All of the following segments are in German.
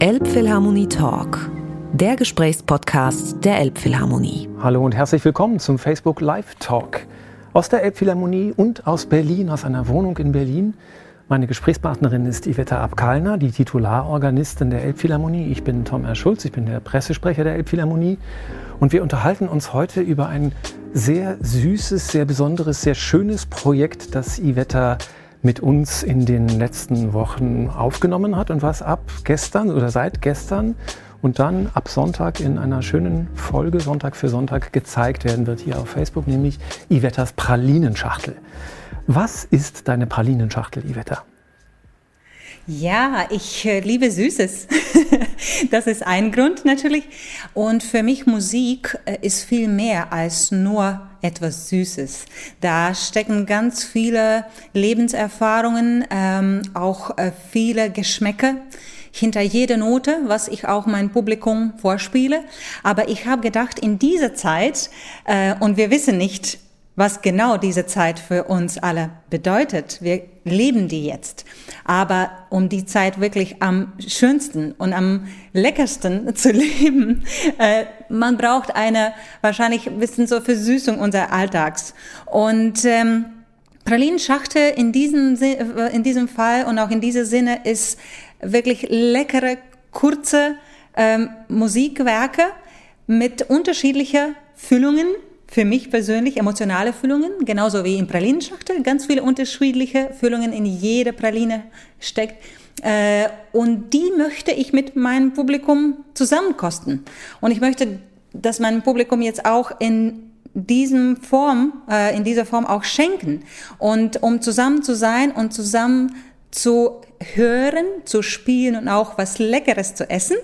Elbphilharmonie Talk, der Gesprächspodcast der Elbphilharmonie. Hallo und herzlich willkommen zum Facebook Live Talk aus der Elbphilharmonie und aus Berlin, aus einer Wohnung in Berlin. Meine Gesprächspartnerin ist Iveta Abkalner, die Titularorganistin der Elbphilharmonie. Ich bin Tom R. Schulz, ich bin der Pressesprecher der Elbphilharmonie. Und wir unterhalten uns heute über ein sehr süßes, sehr besonderes, sehr schönes Projekt, das Iveta mit uns in den letzten Wochen aufgenommen hat und was ab gestern oder seit gestern und dann ab Sonntag in einer schönen Folge, Sonntag für Sonntag, gezeigt werden wird hier auf Facebook, nämlich Ivettas Pralinenschachtel. Was ist deine Pralinenschachtel, Ivetta? Ja, ich äh, liebe Süßes. das ist ein Grund natürlich. Und für mich Musik äh, ist viel mehr als nur etwas Süßes. Da stecken ganz viele Lebenserfahrungen, ähm, auch äh, viele Geschmäcker hinter jeder Note, was ich auch mein Publikum vorspiele. Aber ich habe gedacht, in dieser Zeit, äh, und wir wissen nicht, was genau diese Zeit für uns alle bedeutet. Wir leben die jetzt. Aber um die Zeit wirklich am schönsten und am leckersten zu leben, äh, man braucht eine wahrscheinlich ein bisschen so Versüßung unseres Alltags. Und ähm, Pralinschachtel in diesem, in diesem Fall und auch in diesem Sinne ist wirklich leckere, kurze ähm, Musikwerke mit unterschiedlicher Füllungen, für mich persönlich emotionale Füllungen, genauso wie in Pralinenschachtel, ganz viele unterschiedliche Füllungen in jede Praline steckt. Äh, und die möchte ich mit meinem Publikum zusammenkosten. Und ich möchte, dass mein Publikum jetzt auch in diesem Form, äh, in dieser Form auch schenken. Und um zusammen zu sein und zusammen zu hören, zu spielen und auch was Leckeres zu essen.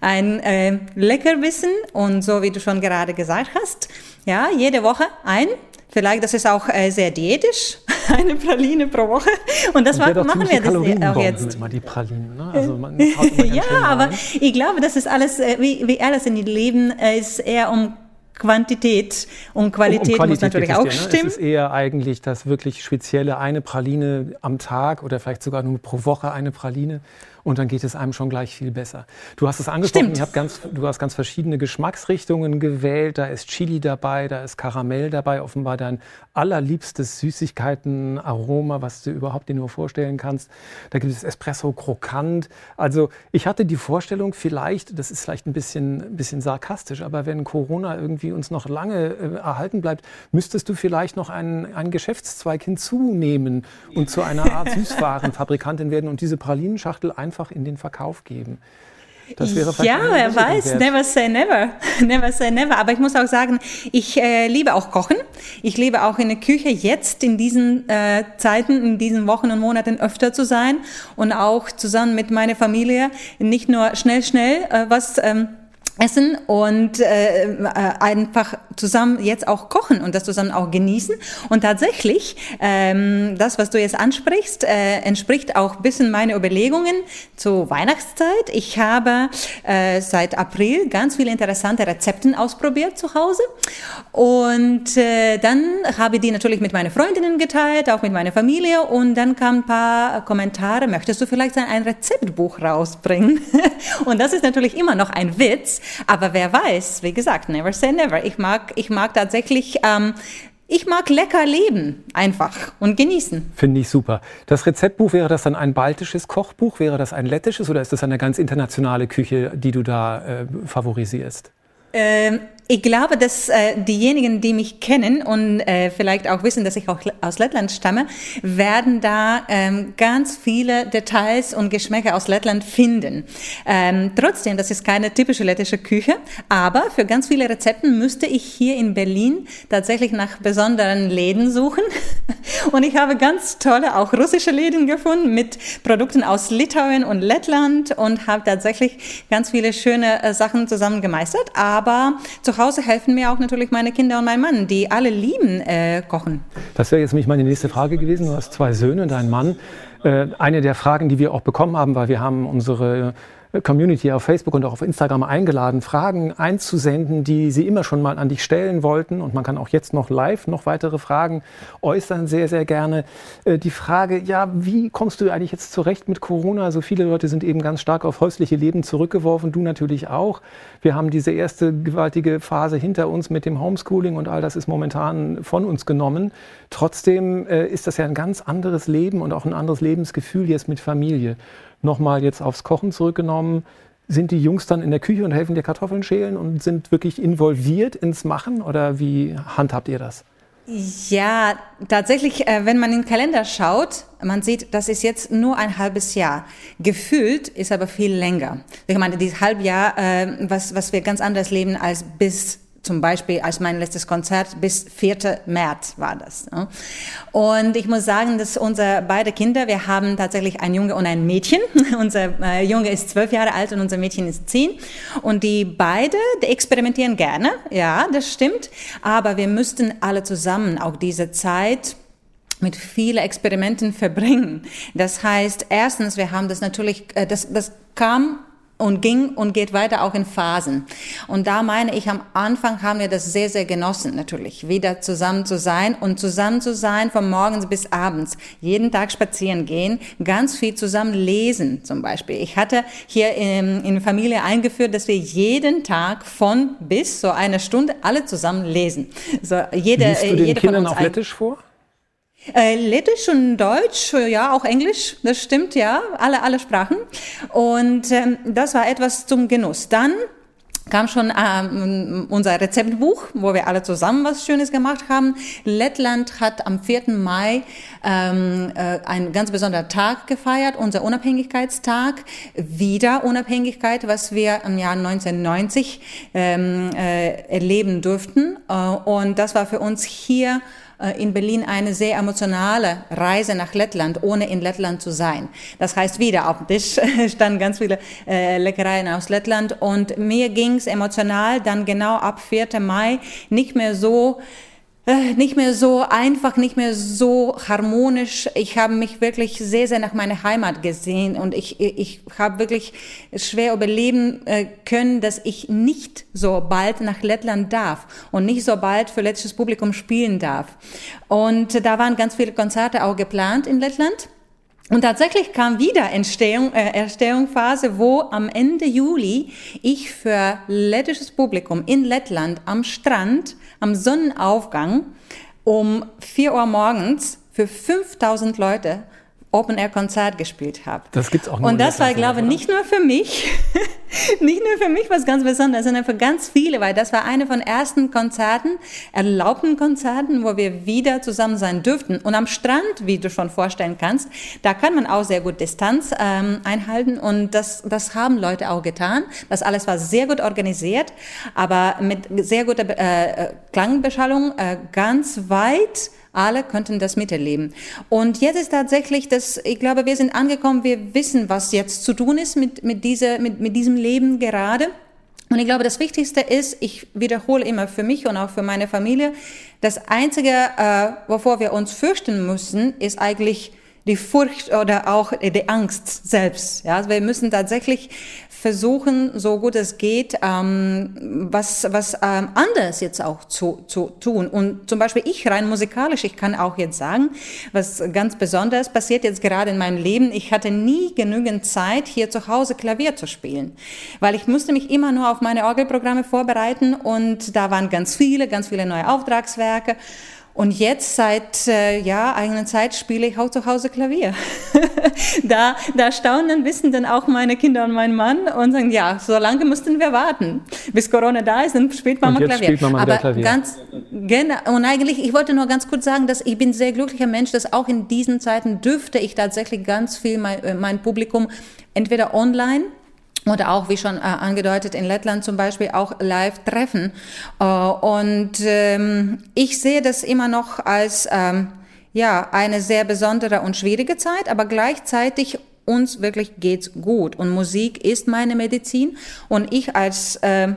Ein äh, Leckerwissen und so wie du schon gerade gesagt hast, ja, jede Woche ein. Vielleicht, das ist auch äh, sehr diätisch, eine Praline pro Woche. Und das und machen wir das auch jetzt. Immer die Pralinen, ne? also man ja, aber ich glaube, das ist alles, äh, wie, wie alles in dem Leben, äh, ist eher um Quantität und Qualität, um, um Qualität muss natürlich auch dir, ne? stimmen. Es ist eher eigentlich das wirklich spezielle eine Praline am Tag oder vielleicht sogar nur pro Woche eine Praline und dann geht es einem schon gleich viel besser. Du hast es angesprochen, ganz, du hast ganz verschiedene Geschmacksrichtungen gewählt. Da ist Chili dabei, da ist Karamell dabei, offenbar dein allerliebstes Süßigkeitenaroma, was du überhaupt dir nur vorstellen kannst. Da gibt es Espresso krokant. Also ich hatte die Vorstellung, vielleicht, das ist vielleicht ein bisschen, ein bisschen sarkastisch, aber wenn Corona irgendwie uns noch lange äh, erhalten bleibt, müsstest du vielleicht noch einen, einen Geschäftszweig hinzunehmen und zu einer Art Süßwarenfabrikantin werden und diese Pralinenschachtel einfach einfach in den Verkauf geben. Das wäre ja, wer weiß, wert. never say never, never say never. Aber ich muss auch sagen, ich äh, liebe auch Kochen. Ich liebe auch in der Küche jetzt in diesen äh, Zeiten, in diesen Wochen und Monaten öfter zu sein und auch zusammen mit meiner Familie nicht nur schnell, schnell äh, was ähm, essen und äh, äh, einfach zusammen jetzt auch kochen und das zusammen auch genießen. Und tatsächlich, ähm, das, was du jetzt ansprichst, äh, entspricht auch bisschen meine Überlegungen zur Weihnachtszeit. Ich habe äh, seit April ganz viele interessante Rezepten ausprobiert zu Hause und äh, dann habe ich die natürlich mit meinen Freundinnen geteilt, auch mit meiner Familie und dann kamen ein paar Kommentare, möchtest du vielleicht ein Rezeptbuch rausbringen? und das ist natürlich immer noch ein Witz, aber wer weiß, wie gesagt, never say never. Ich mag, ich mag tatsächlich, ähm, ich mag lecker leben, einfach und genießen. Finde ich super. Das Rezeptbuch, wäre das dann ein baltisches Kochbuch? Wäre das ein lettisches oder ist das eine ganz internationale Küche, die du da äh, favorisierst? Ähm, ich glaube, dass äh, diejenigen, die mich kennen und äh, vielleicht auch wissen, dass ich auch aus Lettland stamme, werden da ähm, ganz viele Details und Geschmäcker aus Lettland finden. Ähm, trotzdem, das ist keine typische lettische Küche, aber für ganz viele Rezepten müsste ich hier in Berlin tatsächlich nach besonderen Läden suchen. Und ich habe ganz tolle, auch russische Läden gefunden mit Produkten aus Litauen und Lettland und habe tatsächlich ganz viele schöne äh, Sachen zusammen gemeistert. Aber zu zu Hause helfen mir auch natürlich meine Kinder und mein Mann, die alle lieben äh, Kochen. Das wäre jetzt nämlich meine nächste Frage gewesen. Du hast zwei Söhne und einen Mann. Äh, eine der Fragen, die wir auch bekommen haben, weil wir haben unsere Community auf Facebook und auch auf Instagram eingeladen, Fragen einzusenden, die Sie immer schon mal an dich stellen wollten. Und man kann auch jetzt noch live noch weitere Fragen äußern, sehr, sehr gerne. Äh, die Frage, ja, wie kommst du eigentlich jetzt zurecht mit Corona? So viele Leute sind eben ganz stark auf häusliche Leben zurückgeworfen, du natürlich auch. Wir haben diese erste gewaltige Phase hinter uns mit dem Homeschooling und all das ist momentan von uns genommen. Trotzdem äh, ist das ja ein ganz anderes Leben und auch ein anderes Lebensgefühl jetzt mit Familie nochmal jetzt aufs Kochen zurückgenommen, sind die Jungs dann in der Küche und helfen dir Kartoffeln schälen und sind wirklich involviert ins Machen oder wie handhabt ihr das? Ja, tatsächlich, äh, wenn man in den Kalender schaut, man sieht, das ist jetzt nur ein halbes Jahr. Gefühlt ist aber viel länger. Ich meine, dieses Halbjahr, äh, was, was wir ganz anders leben als bis zum Beispiel als mein letztes Konzert bis 4. März war das. Und ich muss sagen, dass unsere beide Kinder, wir haben tatsächlich ein Junge und ein Mädchen. unser äh, Junge ist zwölf Jahre alt und unser Mädchen ist zehn. Und die beide, die experimentieren gerne, ja, das stimmt. Aber wir müssten alle zusammen auch diese Zeit mit vielen Experimenten verbringen. Das heißt, erstens, wir haben das natürlich, äh, das, das kam und ging und geht weiter auch in Phasen. Und da meine ich, am Anfang haben wir das sehr, sehr genossen, natürlich, wieder zusammen zu sein und zusammen zu sein von morgens bis abends, jeden Tag spazieren gehen, ganz viel zusammen lesen zum Beispiel. Ich hatte hier in, in Familie eingeführt, dass wir jeden Tag von bis so eine Stunde alle zusammen lesen. So jede, Liest du den jede Kindern auch Lettisch vor? Äh, Lettisch und Deutsch, ja, auch Englisch, das stimmt, ja, alle, alle Sprachen. Und ähm, das war etwas zum Genuss. Dann kam schon ähm, unser Rezeptbuch, wo wir alle zusammen was Schönes gemacht haben. Lettland hat am 4. Mai ähm, äh, einen ganz besonderen Tag gefeiert, unser Unabhängigkeitstag. Wieder Unabhängigkeit, was wir im Jahr 1990 ähm, äh, erleben durften. Äh, und das war für uns hier in Berlin eine sehr emotionale Reise nach Lettland, ohne in Lettland zu sein. Das heißt, wieder auf dem Tisch standen ganz viele äh, Leckereien aus Lettland und mir ging es emotional dann genau ab 4. Mai nicht mehr so äh, nicht mehr so einfach, nicht mehr so harmonisch. Ich habe mich wirklich sehr, sehr nach meiner Heimat gesehen und ich, ich habe wirklich schwer überleben äh, können, dass ich nicht so bald nach Lettland darf und nicht so bald für lettisches Publikum spielen darf. Und da waren ganz viele Konzerte auch geplant in Lettland. Und tatsächlich kam wieder Entstehung, äh, Erstehungsphase, wo am Ende Juli ich für lettisches Publikum in Lettland am Strand, am Sonnenaufgang um 4 Uhr morgens für 5000 Leute Open-Air-Konzert gespielt habe. Das gibt's auch nur Und das war, glaube ich, nicht nur für mich, nicht nur für mich was ganz Besonderes, sondern für ganz viele, weil das war eine von ersten Konzerten, erlaubten Konzerten, wo wir wieder zusammen sein dürften. Und am Strand, wie du schon vorstellen kannst, da kann man auch sehr gut Distanz ähm, einhalten und das, das haben Leute auch getan. Das alles war sehr gut organisiert, aber mit sehr guter äh, Klangbeschallung äh, ganz weit alle könnten das miterleben. Und jetzt ist tatsächlich das, ich glaube, wir sind angekommen, wir wissen, was jetzt zu tun ist mit, mit, dieser, mit, mit diesem Leben gerade. Und ich glaube, das Wichtigste ist, ich wiederhole immer für mich und auch für meine Familie, das Einzige, äh, wovor wir uns fürchten müssen, ist eigentlich die Furcht oder auch die Angst selbst. Ja, wir müssen tatsächlich versuchen, so gut es geht, ähm, was, was ähm, anders jetzt auch zu, zu tun. Und zum Beispiel ich rein musikalisch, ich kann auch jetzt sagen, was ganz Besonderes passiert jetzt gerade in meinem Leben. Ich hatte nie genügend Zeit, hier zu Hause Klavier zu spielen, weil ich musste mich immer nur auf meine Orgelprogramme vorbereiten und da waren ganz viele, ganz viele neue Auftragswerke. Und jetzt seit äh, ja eigener Zeit spiele ich auch zu Hause Klavier. da, da staunen ein bisschen dann auch meine Kinder und mein Mann und sagen, ja, so lange mussten wir warten, bis Corona da ist, dann spielt man und mal Klavier. Spielt man mal Aber Klavier. ganz genau. Und eigentlich, ich wollte nur ganz kurz sagen, dass ich bin sehr glücklicher Mensch, dass auch in diesen Zeiten dürfte ich tatsächlich ganz viel mein, äh, mein Publikum entweder online oder auch, wie schon äh, angedeutet, in Lettland zum Beispiel auch live treffen. Äh, und ähm, ich sehe das immer noch als ähm, ja eine sehr besondere und schwierige Zeit, aber gleichzeitig uns wirklich geht's gut und Musik ist meine Medizin und ich als äh,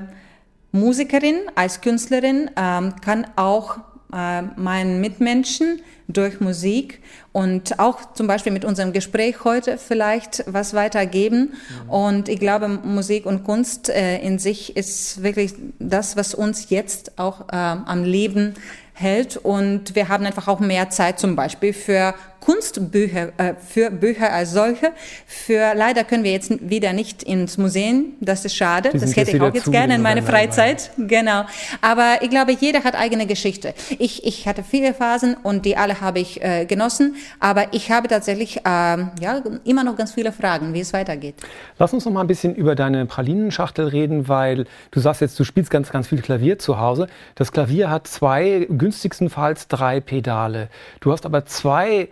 Musikerin, als Künstlerin ähm, kann auch äh, meinen Mitmenschen durch Musik und auch zum Beispiel mit unserem Gespräch heute vielleicht was weitergeben. Mhm. Und ich glaube, Musik und Kunst äh, in sich ist wirklich das, was uns jetzt auch äh, am Leben hält. Und wir haben einfach auch mehr Zeit zum Beispiel für Kunstbücher, äh, für Bücher als solche. Für leider können wir jetzt wieder nicht ins Museum. Das ist schade. Das hätte ich auch jetzt gerne in meiner Freizeit. Genau. Aber ich glaube, jeder hat eigene Geschichte. Ich, ich hatte viele Phasen und die alle habe ich äh, genossen. Aber ich habe tatsächlich äh, ja, immer noch ganz viele Fragen, wie es weitergeht. Lass uns noch mal ein bisschen über deine Pralinenschachtel reden, weil du sagst jetzt, du spielst ganz, ganz viel Klavier zu Hause. Das Klavier hat zwei, günstigstenfalls drei Pedale. Du hast aber zwei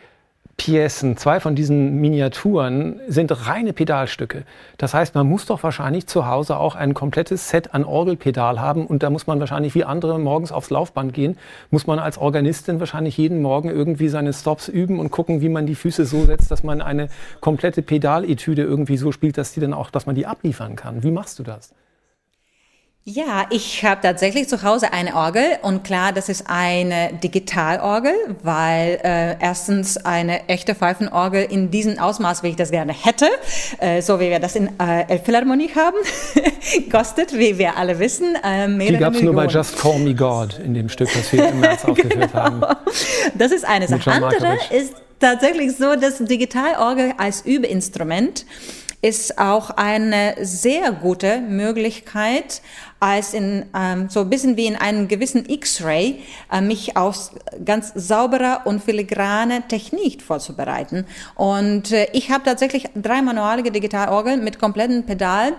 Piecen, zwei von diesen Miniaturen sind reine Pedalstücke. Das heißt, man muss doch wahrscheinlich zu Hause auch ein komplettes Set an Orgelpedal haben und da muss man wahrscheinlich wie andere morgens aufs Laufband gehen, muss man als Organistin wahrscheinlich jeden Morgen irgendwie seine Stops üben und gucken, wie man die Füße so setzt, dass man eine komplette Pedaletüde irgendwie so spielt, dass die dann auch, dass man die abliefern kann. Wie machst du das? Ja, ich habe tatsächlich zu Hause eine Orgel und klar, das ist eine Digitalorgel, weil äh, erstens eine echte Pfeifenorgel in diesem Ausmaß, wie ich das gerne hätte, äh, so wie wir das in äh, Elbphilharmonie haben, kostet, wie wir alle wissen, äh, mehrere Die gab es nur bei Just Call Me God in dem Stück, das wir im März aufgeführt genau. haben. Das ist eine Sache. Andere ist tatsächlich so, dass Digitalorgel als Übeinstrument ist auch eine sehr gute Möglichkeit, als in ähm, so ein bisschen wie in einem gewissen X-Ray äh, mich auf ganz saubere und filigrane Technik vorzubereiten. Und äh, ich habe tatsächlich drei manualige Digitalorgeln mit kompletten Pedal.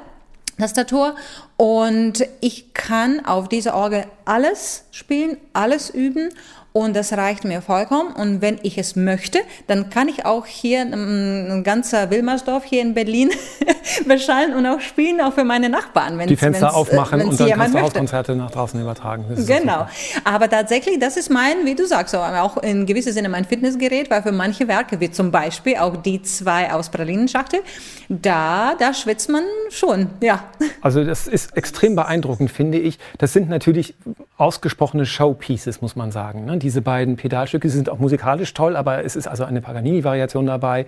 Tastatur und ich kann auf dieser Orgel alles spielen, alles üben und das reicht mir vollkommen. Und wenn ich es möchte, dann kann ich auch hier ein, ein ganzer Wilmersdorf hier in Berlin beschallen und auch spielen, auch für meine Nachbarn. Wenn's, Die Fenster wenn's, aufmachen und dann kannst du Hauskonzerte nach draußen übertragen. Genau. Aber tatsächlich, das ist mein, wie du sagst, auch in gewissem Sinne mein Fitnessgerät, weil für manche Werke, wie zum Beispiel auch die zwei aus Pralinenschachtel, da, da schwitzt man schon, ja. Also das ist extrem beeindruckend, finde ich. Das sind natürlich ausgesprochene Showpieces, muss man sagen. Ne? diese beiden Pedalstücke sind auch musikalisch toll, aber es ist also eine Paganini-Variation dabei.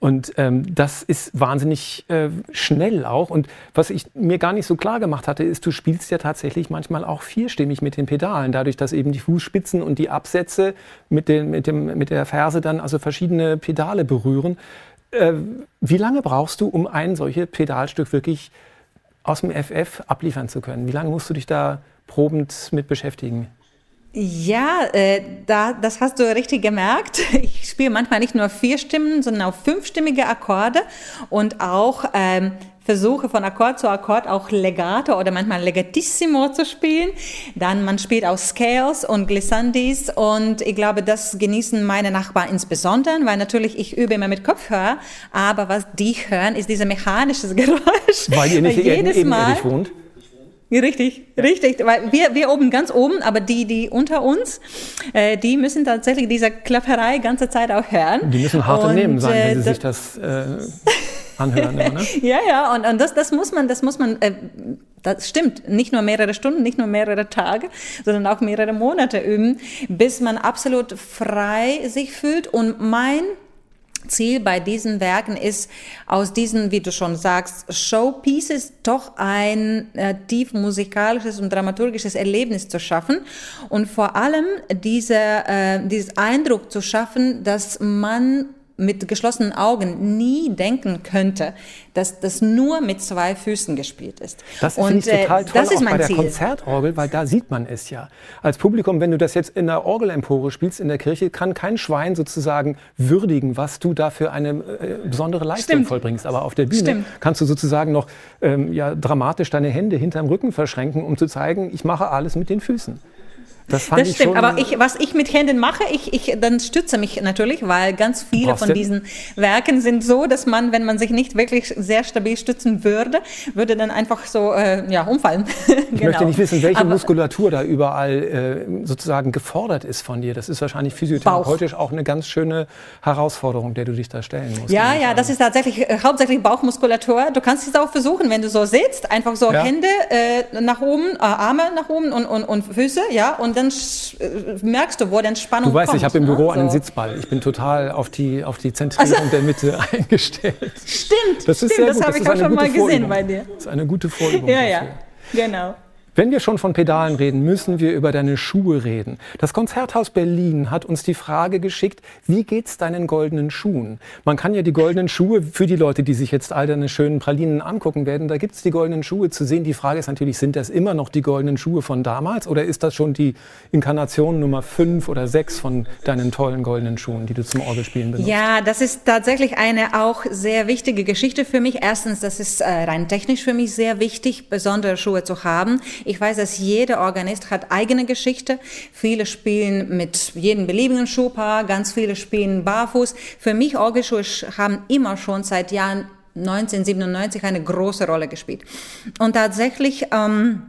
Und ähm, das ist wahnsinnig äh, schnell auch. Und was ich mir gar nicht so klar gemacht hatte, ist, du spielst ja tatsächlich manchmal auch vierstimmig mit den Pedalen, dadurch, dass eben die Fußspitzen und die Absätze mit, den, mit, dem, mit der Ferse dann also verschiedene Pedale berühren. Äh, wie lange brauchst du, um ein solches Pedalstück wirklich aus dem FF abliefern zu können? Wie lange musst du dich da probend mit beschäftigen? Ja, äh, da, das hast du richtig gemerkt. Ich spiele manchmal nicht nur vier Stimmen, sondern auch fünfstimmige Akkorde und auch ähm, versuche von Akkord zu Akkord auch Legato oder manchmal Legatissimo zu spielen. Dann man spielt auch Scales und Glissandis und ich glaube, das genießen meine Nachbarn insbesondere, weil natürlich ich übe immer mit Kopfhörer, aber was die hören, ist dieses mechanische Geräusch. Weil ihr nicht jedes Mal, wohnt? Richtig, ja. richtig. Weil wir, wir oben ganz oben, aber die, die unter uns, äh, die müssen tatsächlich diese Klapperei ganze Zeit auch hören. Die müssen hart und, Nehmen sein, wenn äh, sie sich das äh, anhören. Immer, ne? ja, ja, und, und das, das muss man, das muss man, äh, das stimmt, nicht nur mehrere Stunden, nicht nur mehrere Tage, sondern auch mehrere Monate üben, bis man absolut frei sich fühlt. Und mein Ziel bei diesen Werken ist, aus diesen, wie du schon sagst, Showpieces doch ein äh, tief musikalisches und dramaturgisches Erlebnis zu schaffen und vor allem diese, äh, dieses Eindruck zu schaffen, dass man mit geschlossenen Augen nie denken könnte, dass das nur mit zwei Füßen gespielt ist. Das finde ich äh, total toll, das ist mein bei der Ziel. Konzertorgel, weil da sieht man es ja. Als Publikum, wenn du das jetzt in der Orgelempore spielst, in der Kirche, kann kein Schwein sozusagen würdigen, was du da für eine äh, besondere Leistung Stimmt. vollbringst. Aber auf der Bühne Stimmt. kannst du sozusagen noch ähm, ja, dramatisch deine Hände hinterm Rücken verschränken, um zu zeigen, ich mache alles mit den Füßen. Das, das stimmt, aber ich, was ich mit Händen mache, ich, ich dann stütze mich natürlich, weil ganz viele von diesen Werken sind so, dass man, wenn man sich nicht wirklich sehr stabil stützen würde, würde dann einfach so äh, ja, umfallen. Ich genau. möchte nicht wissen, welche aber, Muskulatur da überall äh, sozusagen gefordert ist von dir. Das ist wahrscheinlich physiotherapeutisch Bauch. auch eine ganz schöne Herausforderung, der du dich da stellen musst. Ja, ja, das ist tatsächlich äh, hauptsächlich Bauchmuskulatur. Du kannst es auch versuchen, wenn du so sitzt, einfach so ja. Hände äh, nach oben, äh, Arme nach oben und, und, und Füße, ja, und dann äh, merkst du, wo die Entspannung kommt. Du weißt, kommt, ich habe im Büro ne? einen Sitzball. Ich bin total auf die, auf die Zentrierung also, der Mitte eingestellt. Stimmt, das ist stimmt, das habe ich auch schon mal gesehen bei dir. Das ist eine gute Vorübung. ja, dafür. ja, genau. Wenn wir schon von Pedalen reden, müssen wir über deine Schuhe reden. Das Konzerthaus Berlin hat uns die Frage geschickt, wie geht's deinen goldenen Schuhen? Man kann ja die goldenen Schuhe für die Leute, die sich jetzt all deine schönen Pralinen angucken werden, da gibt's die goldenen Schuhe zu sehen. Die Frage ist natürlich, sind das immer noch die goldenen Schuhe von damals oder ist das schon die Inkarnation Nummer fünf oder sechs von deinen tollen goldenen Schuhen, die du zum Orgelspielen benutzt? Ja, das ist tatsächlich eine auch sehr wichtige Geschichte für mich. Erstens, das ist äh, rein technisch für mich sehr wichtig, besondere Schuhe zu haben. Ich weiß, dass jeder Organist hat eigene Geschichte. Viele spielen mit jedem beliebigen Schuhpaar, ganz viele spielen barfuß. Für mich Orgelschuhe haben immer schon seit Jahren 1997 eine große Rolle gespielt. Und tatsächlich, ähm,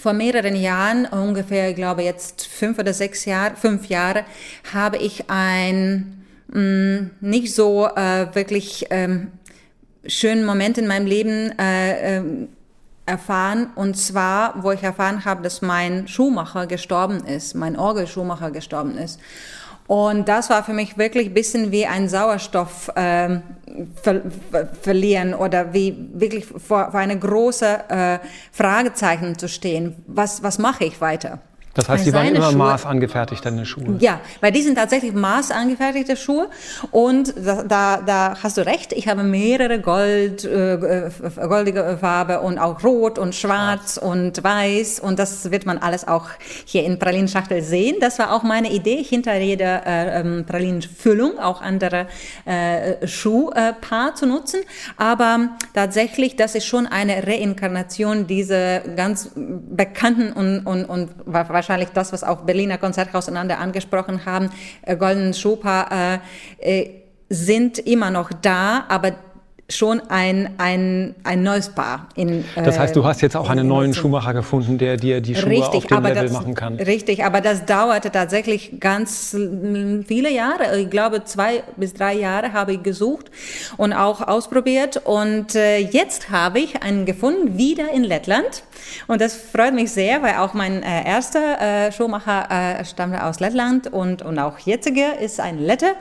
vor mehreren Jahren, ungefähr, ich glaube jetzt fünf oder sechs Jahre, fünf Jahre, habe ich ein mh, mm, nicht so äh, wirklich ähm, schönen Moment in meinem Leben äh, äh, erfahren und zwar, wo ich erfahren habe, dass mein Schuhmacher gestorben ist, mein Orgelschuhmacher gestorben ist. Und das war für mich wirklich ein bisschen wie ein Sauerstoff ähm, ver ver verlieren oder wie wirklich vor, vor eine große äh, Fragezeichen zu stehen. Was, was mache ich weiter? Das heißt, die waren immer Schuhe, maßangefertigt, deine Schuhe? Ja, weil die sind tatsächlich maßangefertigte Schuhe. Und da, da, da hast du recht, ich habe mehrere Gold, äh, äh goldige Farbe und auch Rot und Schwarz ja. und Weiß. Und das wird man alles auch hier in Pralinschachtel sehen. Das war auch meine Idee hinter jeder äh, ähm, Pralinenfüllung, auch andere äh, Schuhpaar zu nutzen. Aber tatsächlich, das ist schon eine Reinkarnation dieser ganz bekannten und, und, und wahrscheinlich wahrscheinlich das, was auch Berliner Konzerthaus einander angesprochen haben, äh, Golden Schupa, äh, äh, sind immer noch da, aber schon ein, ein, ein neues Paar. In, das heißt, du hast jetzt auch einen neuen Schuhmacher gefunden, der dir die Schuhe richtig, auf dem Level das, machen kann. Richtig, aber das dauerte tatsächlich ganz viele Jahre. Ich glaube, zwei bis drei Jahre habe ich gesucht und auch ausprobiert. Und äh, jetzt habe ich einen gefunden, wieder in Lettland. Und das freut mich sehr, weil auch mein äh, erster äh, Schuhmacher äh, stammte aus Lettland und, und auch jetziger ist ein Lette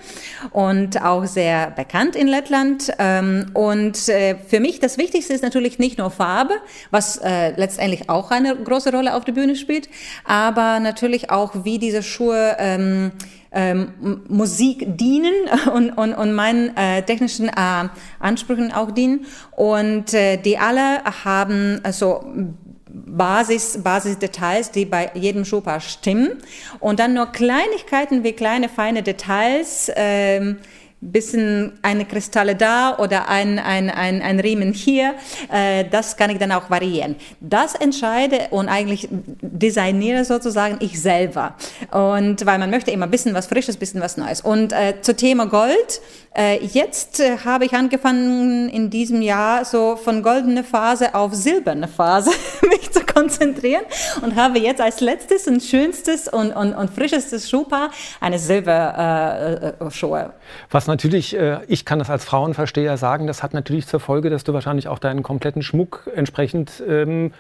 und auch sehr bekannt in Lettland. Ähm, und äh, für mich das Wichtigste ist natürlich nicht nur Farbe, was äh, letztendlich auch eine große Rolle auf der Bühne spielt, aber natürlich auch, wie diese Schuhe ähm, ähm, Musik dienen und, und, und meinen äh, technischen äh, Ansprüchen auch dienen. Und äh, die alle haben also Basis, Basisdetails, die bei jedem Schuhpaar stimmen. Und dann nur Kleinigkeiten wie kleine, feine Details, ähm, bisschen eine Kristalle da oder ein, ein, ein, ein Riemen hier, äh, das kann ich dann auch variieren. Das entscheide und eigentlich designiere sozusagen ich selber. Und weil man möchte immer ein bisschen was Frisches, bisschen was Neues. Und äh, zu Thema Gold, jetzt äh, habe ich angefangen in diesem Jahr so von goldene Phase auf silberne Phase mich zu konzentrieren und habe jetzt als letztes und schönstes und, und, und frischestes Schuhpaar eine Silberschuhe. Äh, äh, was natürlich, äh, ich kann das als Frauenversteher sagen, das hat natürlich zur Folge, dass du wahrscheinlich auch deinen kompletten Schmuck entsprechend ähm,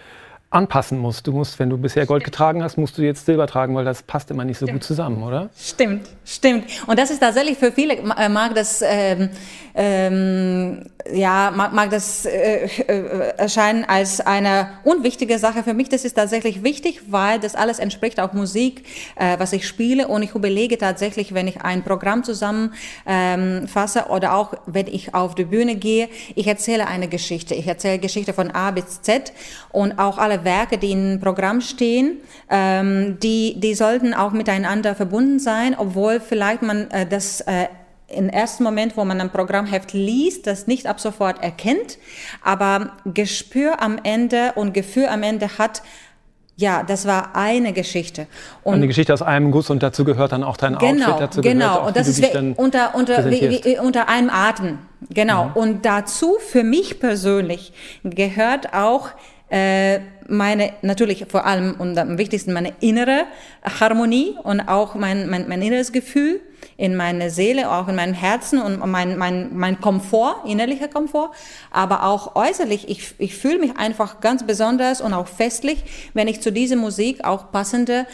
anpassen musst. Du musst, wenn du bisher Gold getragen hast, musst du jetzt Silber tragen, weil das passt immer nicht so stimmt. gut zusammen, oder? Stimmt, stimmt. Und das ist tatsächlich für viele, äh, mag das, ähm, ähm, ja, mag, mag das äh, äh, erscheinen als eine unwichtige Sache. Für mich das ist tatsächlich wichtig, weil das alles entspricht auch Musik, äh, was ich spiele. Und ich überlege tatsächlich, wenn ich ein Programm zusammenfasse ähm, oder auch wenn ich auf die Bühne gehe, ich erzähle eine Geschichte. Ich erzähle Geschichte von A bis Z und auch alle Werke, die im Programm stehen, ähm, die, die sollten auch miteinander verbunden sein, obwohl vielleicht man äh, das äh, im ersten Moment, wo man ein Programmheft liest, das nicht ab sofort erkennt, aber Gespür am Ende und Gefühl am Ende hat, ja, das war eine Geschichte. Und eine Geschichte aus einem Guss und dazu gehört dann auch dein genau, Outfit. Dazu genau, auch, und das ist unter, unter, wie, wie, unter einem Atem. Genau. Mhm. Und dazu für mich persönlich gehört auch meine, natürlich vor allem und am wichtigsten meine innere Harmonie und auch mein, mein, mein inneres Gefühl in meine Seele, auch in meinem Herzen und mein, mein, mein Komfort, innerlicher Komfort, aber auch äußerlich. Ich, ich fühle mich einfach ganz besonders und auch festlich, wenn ich zu dieser Musik auch passende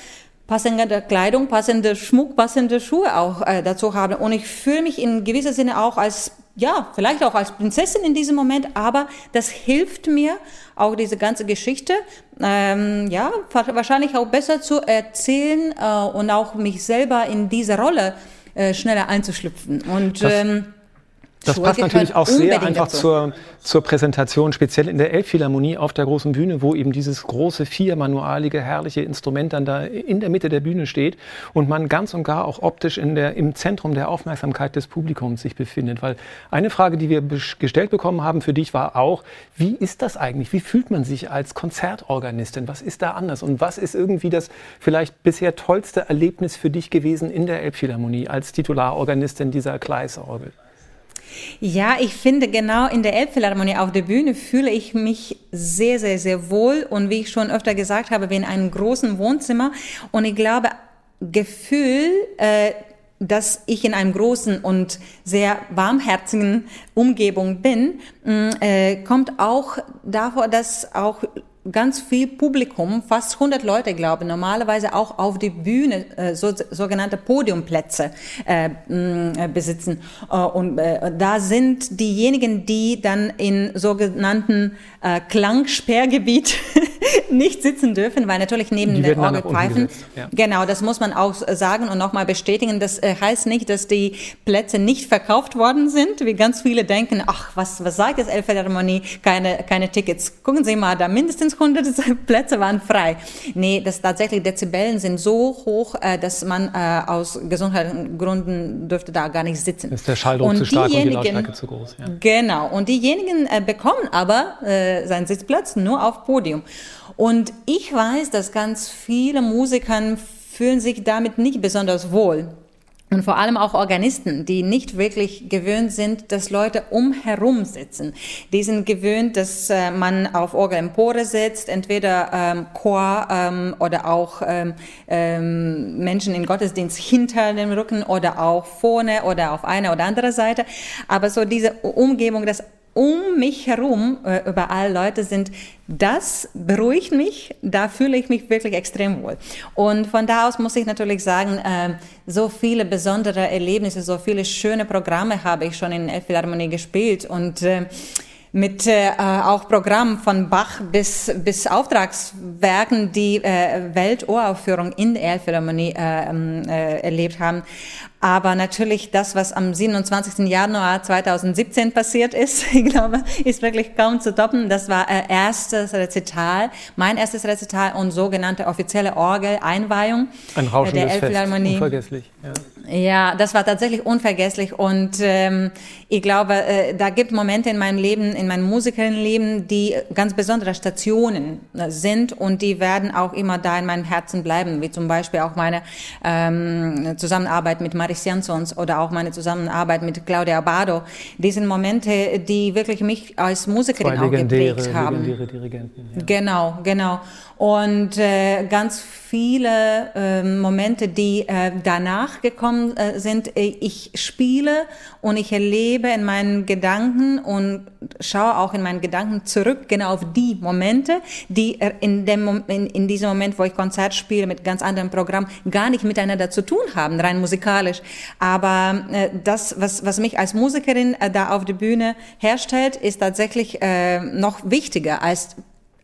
passende Kleidung, passende Schmuck, passende Schuhe auch äh, dazu haben. Und ich fühle mich in gewisser Sinne auch als, ja, vielleicht auch als Prinzessin in diesem Moment, aber das hilft mir, auch diese ganze Geschichte, ähm, ja, wahrscheinlich auch besser zu erzählen äh, und auch mich selber in diese Rolle äh, schneller einzuschlüpfen. Und das, ähm, das passt natürlich auch sehr einfach zur, zur Präsentation, speziell in der Elbphilharmonie auf der großen Bühne, wo eben dieses große, viermanualige, herrliche Instrument dann da in der Mitte der Bühne steht und man ganz und gar auch optisch in der, im Zentrum der Aufmerksamkeit des Publikums sich befindet. Weil eine Frage, die wir gestellt bekommen haben für dich, war auch, wie ist das eigentlich? Wie fühlt man sich als Konzertorganistin? Was ist da anders? Und was ist irgendwie das vielleicht bisher tollste Erlebnis für dich gewesen in der Elbphilharmonie als Titularorganistin dieser Kleisorgel? Ja, ich finde genau in der Elbphilharmonie auf der Bühne fühle ich mich sehr, sehr, sehr wohl. Und wie ich schon öfter gesagt habe, wie in einem großen Wohnzimmer. Und ich glaube, Gefühl, äh, dass ich in einem großen und sehr warmherzigen Umgebung bin, mm, äh, kommt auch davor, dass auch ganz viel Publikum, fast 100 Leute, glaube ich, normalerweise auch auf die Bühne äh, so, sogenannte Podiumplätze äh, äh, besitzen. Äh, und äh, da sind diejenigen, die dann in sogenannten äh, Klangsperrgebiet nicht sitzen dürfen, weil natürlich neben den Orgelpfeifen, ja. genau, das muss man auch sagen und nochmal bestätigen, das äh, heißt nicht, dass die Plätze nicht verkauft worden sind, wie ganz viele denken, ach, was, was sagt jetzt Elbphilharmonie, keine, keine Tickets. Gucken Sie mal, da mindestens 100 Plätze waren frei. Nee, das tatsächlich, Dezibellen sind so hoch, äh, dass man äh, aus gesundheitlichen Gründen dürfte da gar nicht sitzen. Ist der Schalldruck und zu stark und die Lautstärke zu groß. Ja. Genau, und diejenigen äh, bekommen aber seinen Sitzplatz nur auf Podium. Und ich weiß, dass ganz viele Musiker fühlen sich damit nicht besonders wohl. Und vor allem auch Organisten, die nicht wirklich gewöhnt sind, dass Leute umherum sitzen. Die sind gewöhnt, dass äh, man auf Orgelempore sitzt, entweder ähm, Chor ähm, oder auch ähm, ähm, Menschen in Gottesdienst hinter dem Rücken oder auch vorne oder auf einer oder andere Seite. Aber so diese Umgebung, das um mich herum äh, überall Leute sind, das beruhigt mich, da fühle ich mich wirklich extrem wohl. Und von da aus muss ich natürlich sagen, äh, so viele besondere Erlebnisse, so viele schöne Programme habe ich schon in Elbphilharmonie gespielt und äh, mit äh, auch Programmen von Bach bis, bis Auftragswerken, die äh, Weltohraufführung in der Elbphilharmonie äh, ähm, äh, erlebt haben. Aber natürlich das, was am 27. Januar 2017 passiert ist, ich glaube, ist wirklich kaum zu toppen. Das war äh, erstes Rezital, mein erstes Rezital und sogenannte offizielle Orgel-Einweihung Ein rauschendes der Elbphilharmonie. Unvergesslich. Ja. Ja, das war tatsächlich unvergesslich und ähm, ich glaube, äh, da gibt Momente in meinem Leben, in meinem Musikerinnenleben, die ganz besondere Stationen äh, sind und die werden auch immer da in meinem Herzen bleiben, wie zum Beispiel auch meine ähm, Zusammenarbeit mit Maria Maris Jansons oder auch meine Zusammenarbeit mit Claudia Abado. Die sind Momente, die wirklich mich als Musikerin Zwei auch geprägt haben. Dirigenten, ja. Genau, genau. Und äh, ganz viele äh, Momente, die äh, danach gekommen äh, sind. Ich spiele und ich erlebe in meinen Gedanken und schaue auch in meinen Gedanken zurück genau auf die Momente, die äh, in, dem, in, in diesem Moment, wo ich Konzert spiele mit ganz anderem Programm, gar nicht miteinander zu tun haben, rein musikalisch. Aber äh, das, was, was mich als Musikerin äh, da auf der Bühne herstellt, ist tatsächlich äh, noch wichtiger als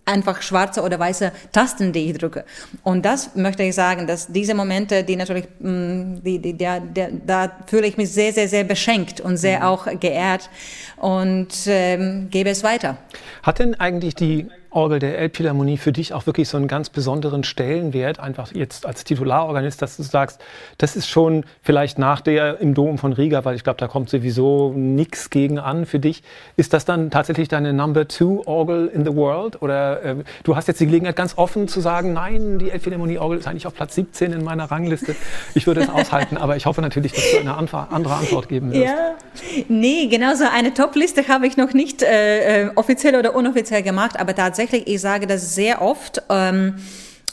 einfach schwarze oder weiße Tasten, die ich drücke. Und das möchte ich sagen, dass diese Momente, die natürlich, mm, die, die, der, der, da fühle ich mich sehr, sehr, sehr beschenkt und sehr mhm. auch geehrt und ähm, gebe es weiter. Hat denn eigentlich die Orgel der Elbphilharmonie für dich auch wirklich so einen ganz besonderen Stellenwert, einfach jetzt als Titularorganist, dass du sagst, das ist schon vielleicht nach der im Dom von Riga, weil ich glaube, da kommt sowieso nichts gegen an für dich. Ist das dann tatsächlich deine Number Two Orgel in the World? Oder äh, du hast jetzt die Gelegenheit, ganz offen zu sagen, nein, die Elbphilharmonie-Orgel ist eigentlich auf Platz 17 in meiner Rangliste. Ich würde es aushalten, aber ich hoffe natürlich, dass du eine andere Antwort geben wirst. Ja, nee, genau so eine Top-Liste habe ich noch nicht äh, äh offiziell oder unoffiziell gemacht, aber tatsächlich tatsächlich, ich sage das sehr oft, ähm,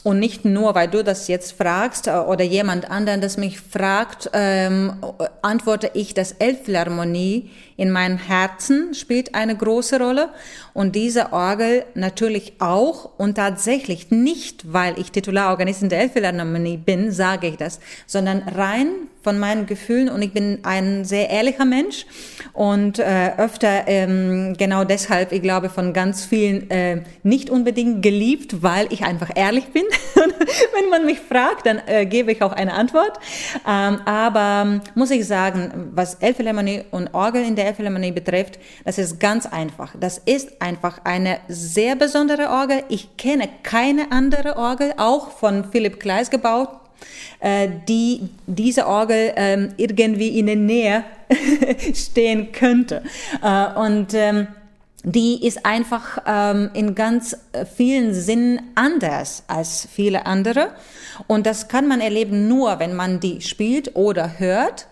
und nicht nur, weil du das jetzt fragst äh, oder jemand anderen das mich fragt, ähm, antworte ich, dass Elbphilharmonie in meinem Herzen spielt eine große Rolle. Und diese Orgel natürlich auch. Und tatsächlich nicht, weil ich Titularorganistin der Elbphilharmonie bin, sage ich das, sondern rein von meinen Gefühlen. Und ich bin ein sehr ehrlicher Mensch. Und äh, öfter ähm, genau deshalb, ich glaube, von ganz vielen äh, nicht unbedingt geliebt, weil ich einfach ehrlich bin. Wenn man mich fragt, dann äh, gebe ich auch eine Antwort. Ähm, aber muss ich sagen, was Elbphilharmonie und Orgel in der Elbphilharmonie betrifft, das ist ganz einfach. Das ist einfach eine sehr besondere Orgel. Ich kenne keine andere Orgel, auch von Philipp Kleis gebaut, äh, die diese Orgel ähm, irgendwie in der Nähe stehen könnte. Äh, und ähm, die ist einfach ähm, in ganz vielen Sinnen anders als viele andere. Und das kann man erleben nur, wenn man die spielt oder hört.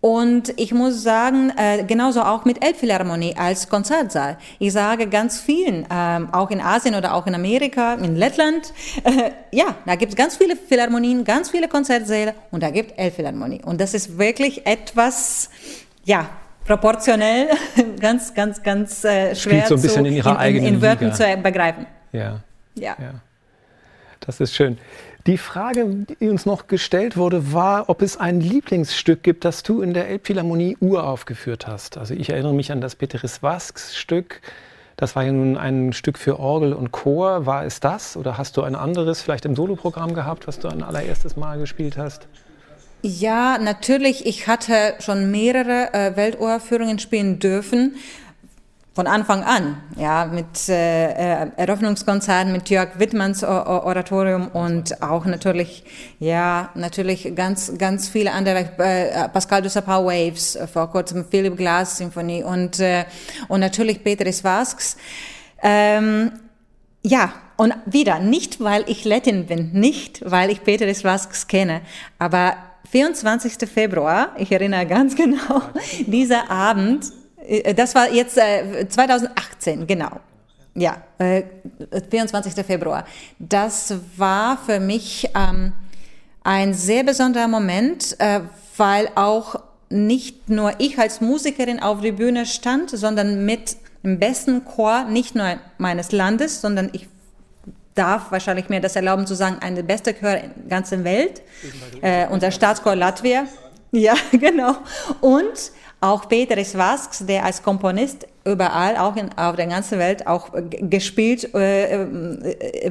Und ich muss sagen, äh, genauso auch mit Elbphilharmonie als Konzertsaal. Ich sage ganz vielen, ähm, auch in Asien oder auch in Amerika, in Lettland, äh, ja, da gibt es ganz viele Philharmonien, ganz viele Konzertsäle und da gibt Elbphilharmonie. Und das ist wirklich etwas, ja, proportionell ganz, ganz, ganz äh, schwer so ein bisschen zu, in, ihrer in, eigenen in, in Wörtern Liga. zu begreifen. Ja. Ja. ja. Das ist schön. Die Frage, die uns noch gestellt wurde, war, ob es ein Lieblingsstück gibt, das du in der Elbphilharmonie uraufgeführt hast. Also ich erinnere mich an das Peteris Vasks Stück. Das war ja nun ein Stück für Orgel und Chor. War es das? Oder hast du ein anderes vielleicht im Soloprogramm gehabt, was du ein allererstes Mal gespielt hast? Ja, natürlich. Ich hatte schon mehrere äh, Welturaufführungen spielen dürfen. Von Anfang an, ja, mit äh, Eröffnungskonzerten mit Jörg Wittmanns Oratorium und auch natürlich, ja, natürlich ganz, ganz viele andere, äh, Pascal Dussapau Waves, äh, vor kurzem Philipp Glass Symphonie und, äh, und natürlich Peteris Vasks. Ähm, ja, und wieder, nicht weil ich Lettin bin, nicht weil ich Peteris Vasks kenne, aber 24. Februar, ich erinnere ganz genau, dieser Abend, das war jetzt äh, 2018, genau. Ja, äh, 24. Februar. Das war für mich ähm, ein sehr besonderer Moment, äh, weil auch nicht nur ich als Musikerin auf der Bühne stand, sondern mit dem besten Chor, nicht nur meines Landes, sondern ich darf wahrscheinlich mir das erlauben zu sagen, eine beste Chor in der ganzen Welt, äh, unser Staatschor Latvia. Ja, genau. Und auch Peteris Vasks, der als Komponist überall, auch in, auf der ganzen Welt, auch gespielt äh,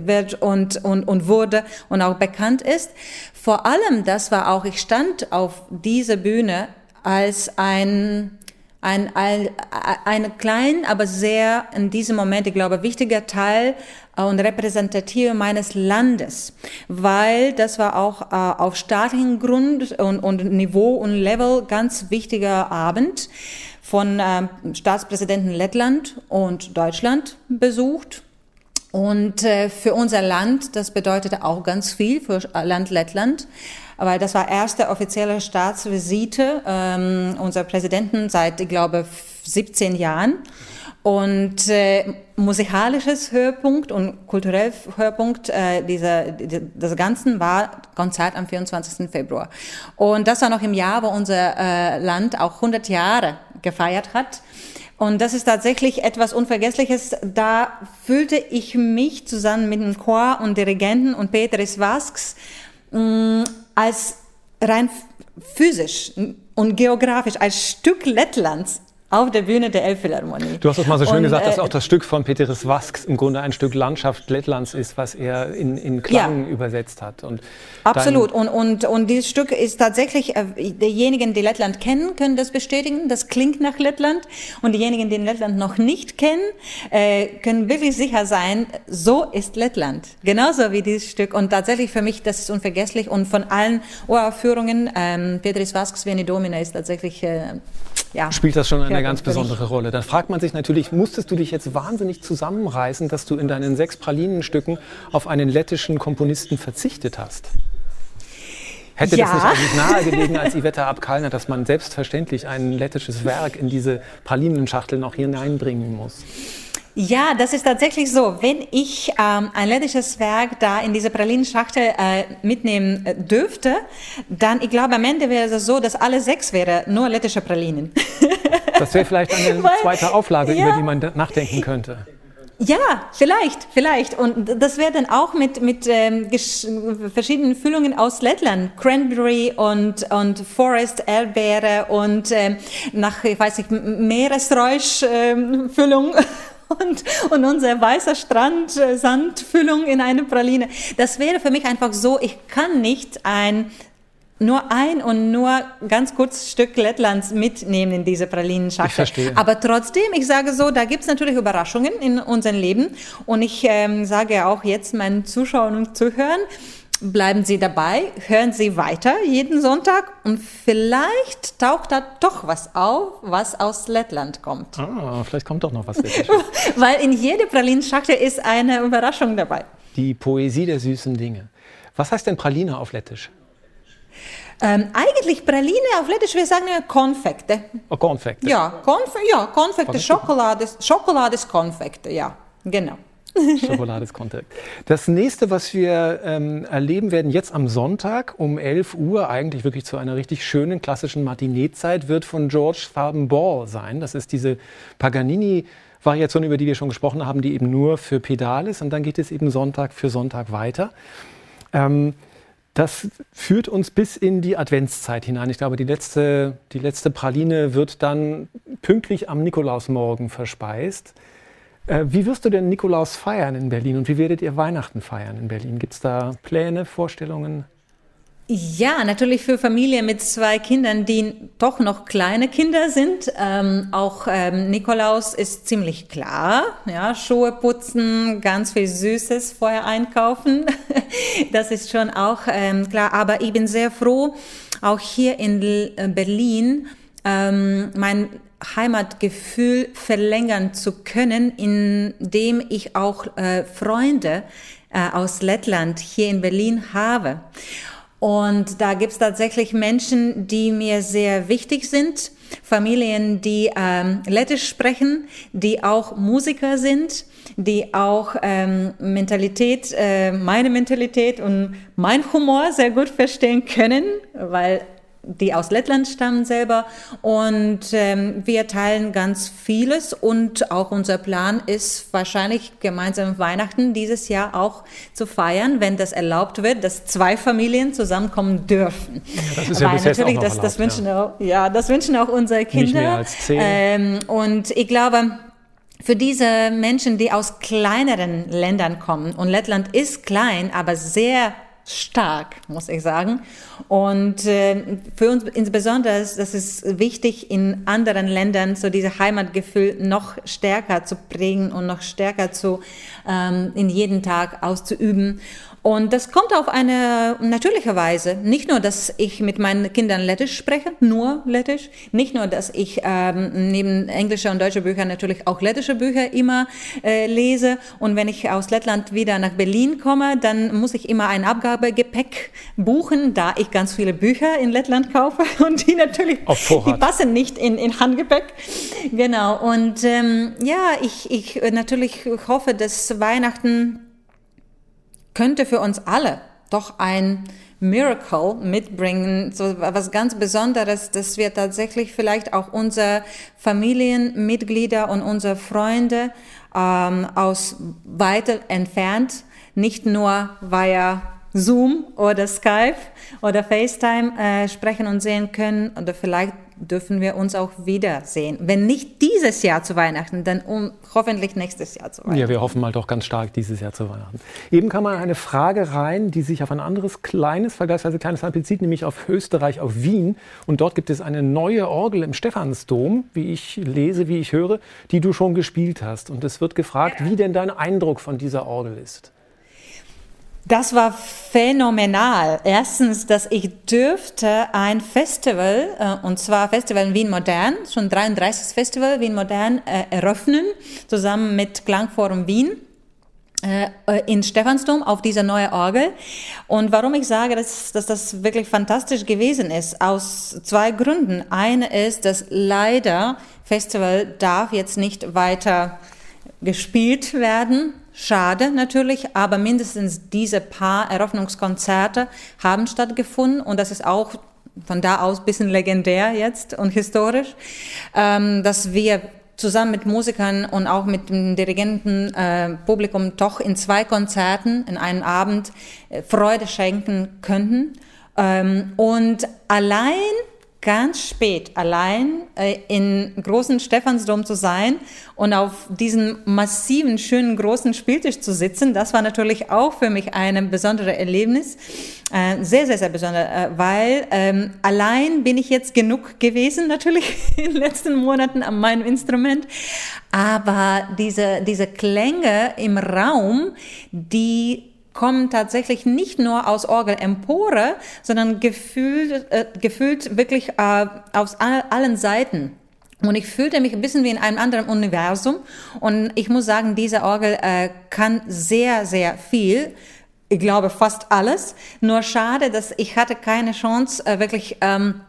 wird und, und, und wurde und auch bekannt ist. Vor allem, das war auch, ich stand auf dieser Bühne als ein ein, ein, ein klein, aber sehr in diesem Moment, ich glaube, wichtiger Teil und repräsentativ meines Landes, weil das war auch äh, auf staatlichem Grund und, und Niveau und Level ganz wichtiger Abend von äh, Staatspräsidenten Lettland und Deutschland besucht. Und äh, für unser Land, das bedeutete auch ganz viel für Land Lettland weil das war erste offizielle Staatsvisite ähm, unserer Präsidenten seit, ich glaube, 17 Jahren. Und äh, musikalisches Höhepunkt und kulturell Höhepunkt äh, dieser, des Ganzen war Konzert am 24. Februar. Und das war noch im Jahr, wo unser äh, Land auch 100 Jahre gefeiert hat. Und das ist tatsächlich etwas Unvergessliches. Da fühlte ich mich zusammen mit dem Chor und Dirigenten und Peteris Vasks mh, als rein physisch und geografisch als Stück Lettlands auf der Bühne der Elbphilharmonie. Du hast das mal so schön und, gesagt, dass äh, auch das Stück von Peteris Vasks im Grunde ein Stück Landschaft Lettlands ist, was er in, in Klang ja. übersetzt hat. Und Absolut. Und, und, und dieses Stück ist tatsächlich, äh, diejenigen, die Lettland kennen, können das bestätigen. Das klingt nach Lettland. Und diejenigen, die Lettland noch nicht kennen, äh, können wirklich sicher sein, so ist Lettland. Genauso wie dieses Stück. Und tatsächlich für mich, das ist unvergesslich. Und von allen Uraufführungen, ähm, Peteris Vasks Veni Domina ist tatsächlich, äh, ja. Spielt das schon eine ganz besondere Rolle. Dann fragt man sich natürlich, musstest du dich jetzt wahnsinnig zusammenreißen, dass du in deinen sechs Pralinenstücken auf einen lettischen Komponisten verzichtet hast? Hätte ja. das nicht eigentlich nahegelegen als Iveta Abkalner, dass man selbstverständlich ein lettisches Werk in diese Pralinenschachtel noch hineinbringen muss? Ja, das ist tatsächlich so. Wenn ich ähm, ein lettisches Werk da in diese Pralinenschachtel äh, mitnehmen äh, dürfte, dann, ich glaube, am Ende wäre es so, dass alle sechs wäre nur lettische Pralinen. Das wäre vielleicht eine Weil, zweite Auflage, ja. über die man nachdenken könnte. Ja, vielleicht, vielleicht. Und das wäre dann auch mit, mit ähm, verschiedenen Füllungen aus Lettland. Cranberry und, und Forest Erdbeere und ähm, nach, ich weiß nicht, Meeresräusch-Füllung. Ähm, und, und unser weißer Strand, äh, Sandfüllung in eine Praline. Das wäre für mich einfach so, ich kann nicht ein nur ein und nur ganz kurz Stück Lettlands mitnehmen in diese Pralinenschachtel. Ich verstehe. Aber trotzdem, ich sage so, da gibt es natürlich Überraschungen in unserem Leben. Und ich ähm, sage auch jetzt meinen Zuschauern und Zuhörern, bleiben Sie dabei, hören Sie weiter jeden Sonntag und vielleicht taucht da doch was auf, was aus Lettland kommt. Ah, vielleicht kommt doch noch was Weil in jeder Pralinenschachtel ist eine Überraschung dabei. Die Poesie der süßen Dinge. Was heißt denn Praline auf Lettisch? Ähm, eigentlich Praline auf Lettisch, wir sagen ja Konfekte. Oh, Konfekte. Ja, Konf ja Konfekte, Schokolade, Schokolade ist Konfekte, ja, genau. Schokolade ist Konfekt. Das nächste, was wir ähm, erleben werden, jetzt am Sonntag um 11 Uhr, eigentlich wirklich zu einer richtig schönen klassischen Matineezeit, wird von George Farben Ball sein. Das ist diese Paganini- Variation, über die wir schon gesprochen haben, die eben nur für Pedal ist. Und dann geht es eben Sonntag für Sonntag weiter. Ähm, das führt uns bis in die Adventszeit hinein. Ich glaube, die letzte, die letzte Praline wird dann pünktlich am Nikolausmorgen verspeist. Äh, wie wirst du denn Nikolaus feiern in Berlin und wie werdet ihr Weihnachten feiern in Berlin? Gibt es da Pläne, Vorstellungen? Ja, natürlich für Familien mit zwei Kindern, die doch noch kleine Kinder sind. Ähm, auch ähm, Nikolaus ist ziemlich klar. Ja, Schuhe putzen, ganz viel Süßes vorher einkaufen. das ist schon auch ähm, klar. Aber ich bin sehr froh, auch hier in äh, Berlin ähm, mein Heimatgefühl verlängern zu können, indem ich auch äh, Freunde äh, aus Lettland hier in Berlin habe. Und da gibt es tatsächlich Menschen, die mir sehr wichtig sind. Familien, die ähm, Lettisch sprechen, die auch Musiker sind, die auch ähm, Mentalität, äh, meine Mentalität und mein Humor sehr gut verstehen können, weil die aus Lettland stammen selber. Und ähm, wir teilen ganz vieles und auch unser Plan ist wahrscheinlich gemeinsam Weihnachten dieses Jahr auch zu feiern, wenn das erlaubt wird, dass zwei Familien zusammenkommen dürfen. Ja, das ist ja Weil natürlich, das, erlaubt, das wünschen ja. auch, ja, das wünschen auch unsere Kinder. Nicht mehr als zehn. Ähm, und ich glaube, für diese Menschen, die aus kleineren Ländern kommen, und Lettland ist klein, aber sehr stark, muss ich sagen. Und äh, für uns insbesondere, das ist wichtig, in anderen Ländern so dieses Heimatgefühl noch stärker zu prägen und noch stärker zu ähm, in jeden Tag auszuüben. Und das kommt auf eine natürliche Weise. Nicht nur, dass ich mit meinen Kindern Lettisch spreche, nur Lettisch. Nicht nur, dass ich ähm, neben englischer und deutscher Bücher natürlich auch lettische Bücher immer äh, lese. Und wenn ich aus Lettland wieder nach Berlin komme, dann muss ich immer ein Abgabegepäck buchen, da ich ganz viele Bücher in Lettland kaufe und die natürlich, die passen nicht in, in Handgepäck. Genau. Und ähm, ja, ich, ich natürlich hoffe, dass Weihnachten könnte für uns alle doch ein Miracle mitbringen, so was ganz Besonderes, dass wir tatsächlich vielleicht auch unsere Familienmitglieder und unsere Freunde ähm, aus weiter entfernt, nicht nur via Zoom oder Skype oder FaceTime äh, sprechen und sehen können oder vielleicht dürfen wir uns auch wiedersehen. Wenn nicht dieses Jahr zu Weihnachten, dann um, hoffentlich nächstes Jahr zu Weihnachten. Ja, wir hoffen mal doch ganz stark dieses Jahr zu Weihnachten. Eben kam mal eine Frage rein, die sich auf ein anderes kleines, vergleichsweise kleines Land bezieht, nämlich auf Österreich, auf Wien. Und dort gibt es eine neue Orgel im Stephansdom, wie ich lese, wie ich höre, die du schon gespielt hast. Und es wird gefragt, wie denn dein Eindruck von dieser Orgel ist. Das war phänomenal. Erstens, dass ich dürfte ein Festival, äh, und zwar Festival Wien Modern, schon 33. Festival Wien Modern, äh, eröffnen, zusammen mit Klangforum Wien äh, in Stephansdom auf dieser neue Orgel. Und warum ich sage, dass, dass das wirklich fantastisch gewesen ist, aus zwei Gründen. Eine ist, dass leider Festival darf jetzt nicht weiter gespielt werden. Schade natürlich, aber mindestens diese paar Eröffnungskonzerte haben stattgefunden und das ist auch von da aus bisschen legendär jetzt und historisch, ähm, dass wir zusammen mit Musikern und auch mit dem Dirigenten äh, Publikum doch in zwei Konzerten in einem Abend äh, Freude schenken könnten. Ähm, und allein ganz spät allein äh, in großen Stephansdom zu sein und auf diesem massiven, schönen, großen Spieltisch zu sitzen, das war natürlich auch für mich ein besonderes Erlebnis. Äh, sehr, sehr, sehr besonders, äh, weil ähm, allein bin ich jetzt genug gewesen, natürlich in den letzten Monaten an meinem Instrument. Aber diese, diese Klänge im Raum, die kommen tatsächlich nicht nur aus Orgelempore, sondern gefühlt, äh, gefühlt wirklich äh, aus all, allen Seiten. Und ich fühlte mich ein bisschen wie in einem anderen Universum. Und ich muss sagen, diese Orgel äh, kann sehr, sehr viel. Ich glaube fast alles. Nur schade, dass ich hatte keine Chance, äh, wirklich ähm,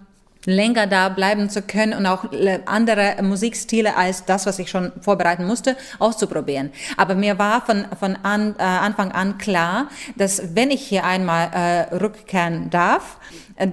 länger da bleiben zu können und auch andere Musikstile als das, was ich schon vorbereiten musste, auszuprobieren. Aber mir war von, von an, äh, Anfang an klar, dass wenn ich hier einmal äh, rückkehren darf,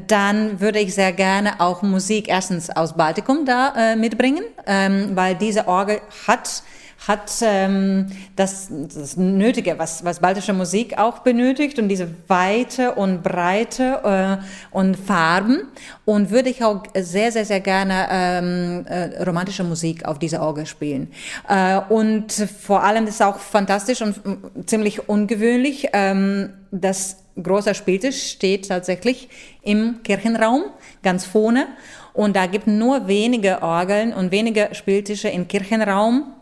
dann würde ich sehr gerne auch Musik erstens aus Baltikum da äh, mitbringen, ähm, weil diese Orgel hat hat ähm, das, das Nötige, was, was baltische Musik auch benötigt und diese Weite und Breite äh, und Farben und würde ich auch sehr, sehr, sehr gerne ähm, äh, romantische Musik auf dieser Orgel spielen. Äh, und vor allem ist auch fantastisch und äh, ziemlich ungewöhnlich, ähm, dass großer Spieltisch steht tatsächlich im Kirchenraum, ganz vorne. Und da gibt nur wenige Orgeln und wenige Spieltische im Kirchenraum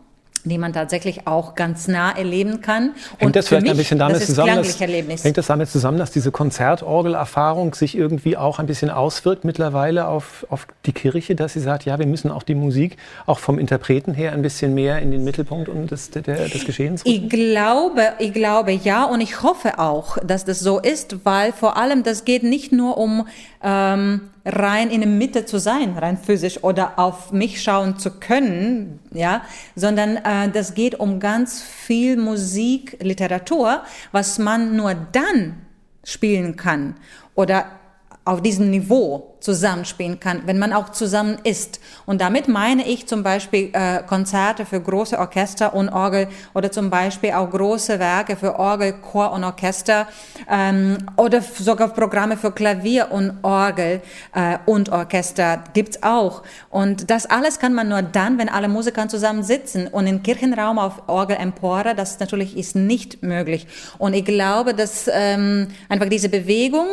die man tatsächlich auch ganz nah erleben kann. Hängt und das vielleicht mich, ein bisschen damit zusammen, dass, hängt das damit zusammen, dass diese Konzertorgelerfahrung sich irgendwie auch ein bisschen auswirkt mittlerweile auf, auf die Kirche, dass sie sagt, ja, wir müssen auch die Musik auch vom Interpreten her ein bisschen mehr in den Mittelpunkt des, der, des Geschehens rücken? Ich glaube, ich glaube ja und ich hoffe auch, dass das so ist, weil vor allem das geht nicht nur um ähm, rein in der Mitte zu sein, rein physisch oder auf mich schauen zu können, ja, sondern äh, das geht um ganz viel Musik, Literatur, was man nur dann spielen kann oder auf diesem Niveau zusammenspielen kann, wenn man auch zusammen ist. Und damit meine ich zum Beispiel äh, Konzerte für große Orchester und Orgel oder zum Beispiel auch große Werke für Orgel, Chor und Orchester ähm, oder sogar Programme für Klavier und Orgel äh, und Orchester gibt's auch. Und das alles kann man nur dann, wenn alle Musiker zusammen sitzen. Und im Kirchenraum auf Orgel Empore, das natürlich ist nicht möglich. Und ich glaube, dass ähm, einfach diese Bewegung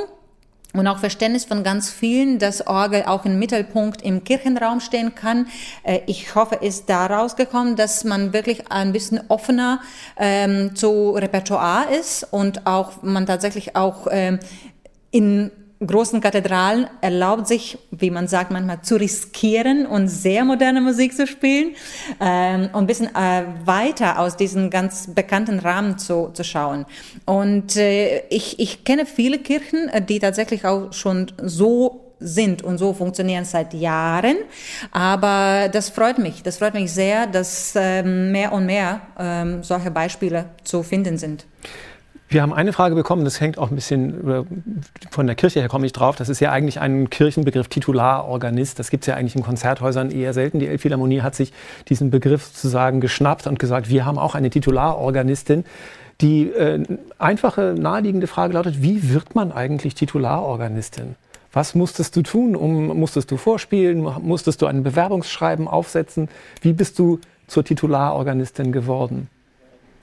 und auch Verständnis von ganz vielen, dass Orgel auch im Mittelpunkt im Kirchenraum stehen kann. Äh, ich hoffe, ist daraus gekommen, dass man wirklich ein bisschen offener ähm, zu Repertoire ist und auch man tatsächlich auch ähm, in großen Kathedralen erlaubt sich, wie man sagt, manchmal zu riskieren und sehr moderne Musik zu spielen ähm, und ein bisschen äh, weiter aus diesen ganz bekannten Rahmen zu, zu schauen. Und äh, ich, ich kenne viele Kirchen, äh, die tatsächlich auch schon so sind und so funktionieren seit Jahren. Aber das freut mich. Das freut mich sehr, dass ähm, mehr und mehr ähm, solche Beispiele zu finden sind. Wir haben eine Frage bekommen, das hängt auch ein bisschen von der Kirche her, komme ich drauf. Das ist ja eigentlich ein Kirchenbegriff, Titularorganist. Das gibt es ja eigentlich in Konzerthäusern eher selten. Die Elbphilharmonie hat sich diesen Begriff sozusagen geschnappt und gesagt, wir haben auch eine Titularorganistin. Die äh, einfache, naheliegende Frage lautet, wie wird man eigentlich Titularorganistin? Was musstest du tun? Um, musstest du vorspielen? Musstest du ein Bewerbungsschreiben aufsetzen? Wie bist du zur Titularorganistin geworden?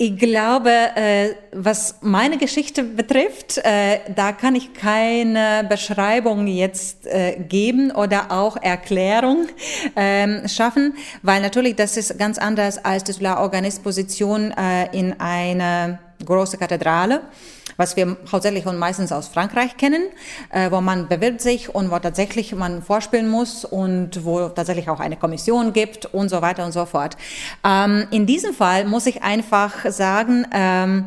Ich glaube, äh, was meine Geschichte betrifft, äh, da kann ich keine Beschreibung jetzt äh, geben oder auch Erklärung ähm, schaffen, weil natürlich das ist ganz anders als die Organistposition in einer großen Kathedrale was wir hauptsächlich und meistens aus Frankreich kennen, äh, wo man bewirbt sich und wo tatsächlich man vorspielen muss und wo tatsächlich auch eine Kommission gibt und so weiter und so fort. Ähm, in diesem Fall muss ich einfach sagen, ähm,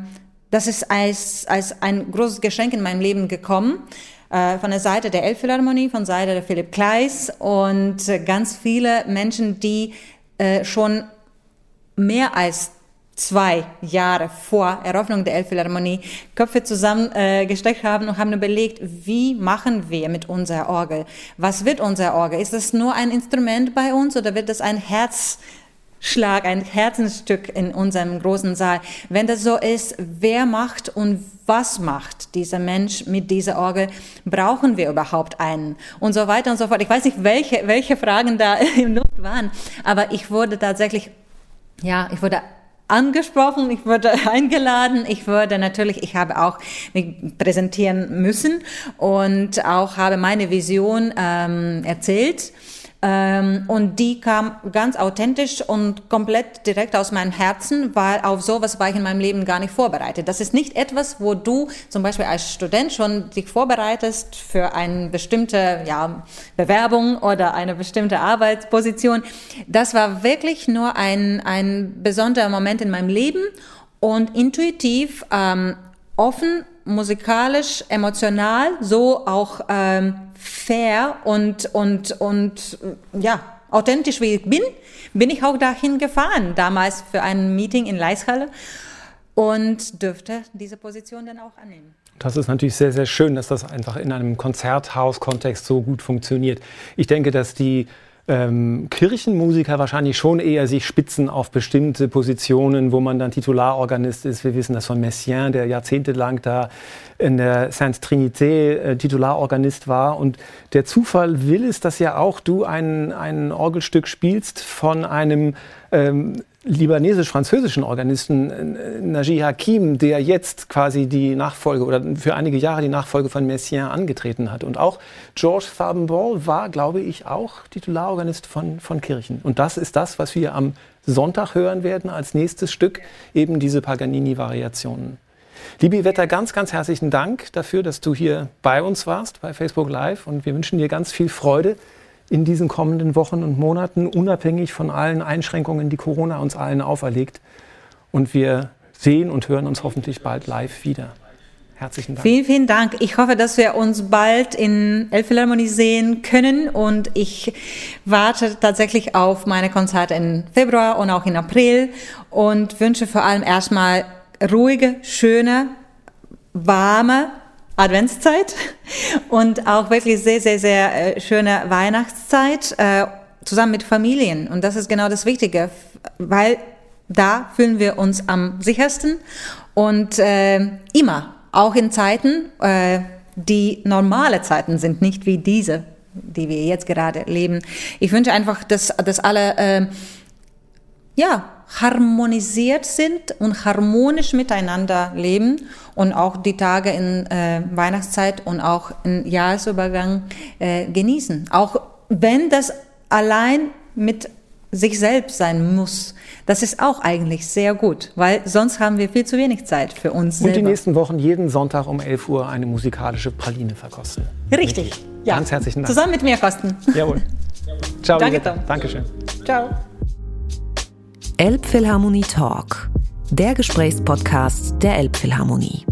das ist als, als ein großes Geschenk in meinem Leben gekommen äh, von der Seite der Elbphilharmonie, von Seite der Philipp Kleis und ganz viele Menschen, die äh, schon mehr als zwei Jahre vor Eröffnung der Elbphilharmonie Köpfe zusammengesteckt äh, haben und haben überlegt, wie machen wir mit unserer Orgel? Was wird unser Orgel? Ist das nur ein Instrument bei uns oder wird das ein Herzschlag, ein Herzensstück in unserem großen Saal? Wenn das so ist, wer macht und was macht dieser Mensch mit dieser Orgel? Brauchen wir überhaupt einen? Und so weiter und so fort. Ich weiß nicht, welche, welche Fragen da im Luft waren, aber ich wurde tatsächlich, ja, ich wurde angesprochen, ich wurde eingeladen, ich wurde natürlich, ich habe auch mich präsentieren müssen und auch habe meine Vision ähm, erzählt. Ähm, und die kam ganz authentisch und komplett direkt aus meinem Herzen, weil auf sowas war ich in meinem Leben gar nicht vorbereitet. Das ist nicht etwas, wo du zum Beispiel als Student schon dich vorbereitest für eine bestimmte ja, Bewerbung oder eine bestimmte Arbeitsposition. Das war wirklich nur ein, ein besonderer Moment in meinem Leben und intuitiv, ähm, offen, musikalisch, emotional, so auch ähm, fair und, und, und ja, authentisch wie ich bin, bin ich auch dahin gefahren, damals für ein Meeting in Leishalle und dürfte diese Position dann auch annehmen. Das ist natürlich sehr, sehr schön, dass das einfach in einem Konzerthaus-Kontext so gut funktioniert. Ich denke, dass die ähm, Kirchenmusiker wahrscheinlich schon eher sich spitzen auf bestimmte Positionen, wo man dann Titularorganist ist. Wir wissen das von Messiaen, der jahrzehntelang da in der Sainte Trinité äh, Titularorganist war. Und der Zufall will es, dass ja auch du ein, ein Orgelstück spielst von einem ähm, libanesisch-französischen Organisten äh, Najee Hakim, der jetzt quasi die Nachfolge oder für einige Jahre die Nachfolge von Messiaen angetreten hat. Und auch Georges Farbenball war, glaube ich, auch Titularorganist von, von Kirchen. Und das ist das, was wir am Sonntag hören werden als nächstes Stück, eben diese Paganini-Variationen. Liebe Wetter, ganz, ganz herzlichen Dank dafür, dass du hier bei uns warst, bei Facebook Live. Und wir wünschen dir ganz viel Freude in diesen kommenden Wochen und Monaten, unabhängig von allen Einschränkungen, die Corona uns allen auferlegt. Und wir sehen und hören uns hoffentlich bald live wieder. Herzlichen Dank. Vielen, vielen Dank. Ich hoffe, dass wir uns bald in Elbphilharmonie sehen können und ich warte tatsächlich auf meine Konzerte im Februar und auch in April und wünsche vor allem erstmal ruhige, schöne, warme Adventszeit und auch wirklich sehr, sehr, sehr äh, schöne Weihnachtszeit äh, zusammen mit Familien. Und das ist genau das Wichtige, weil da fühlen wir uns am sichersten und äh, immer, auch in Zeiten, äh, die normale Zeiten sind, nicht wie diese, die wir jetzt gerade leben. Ich wünsche einfach, dass, dass alle äh, ja, harmonisiert sind und harmonisch miteinander leben und auch die Tage in äh, Weihnachtszeit und auch im Jahresübergang äh, genießen. Auch wenn das allein mit sich selbst sein muss. Das ist auch eigentlich sehr gut, weil sonst haben wir viel zu wenig Zeit für uns Und die nächsten Wochen jeden Sonntag um 11 Uhr eine musikalische Praline verkosten. Richtig. Ja. Ganz herzlichen Dank. Zusammen mit mir kosten. Jawohl. Ciao. Danke, Tom. Dankeschön. Ciao. Elbphilharmonie Talk, der Gesprächspodcast der Elbphilharmonie.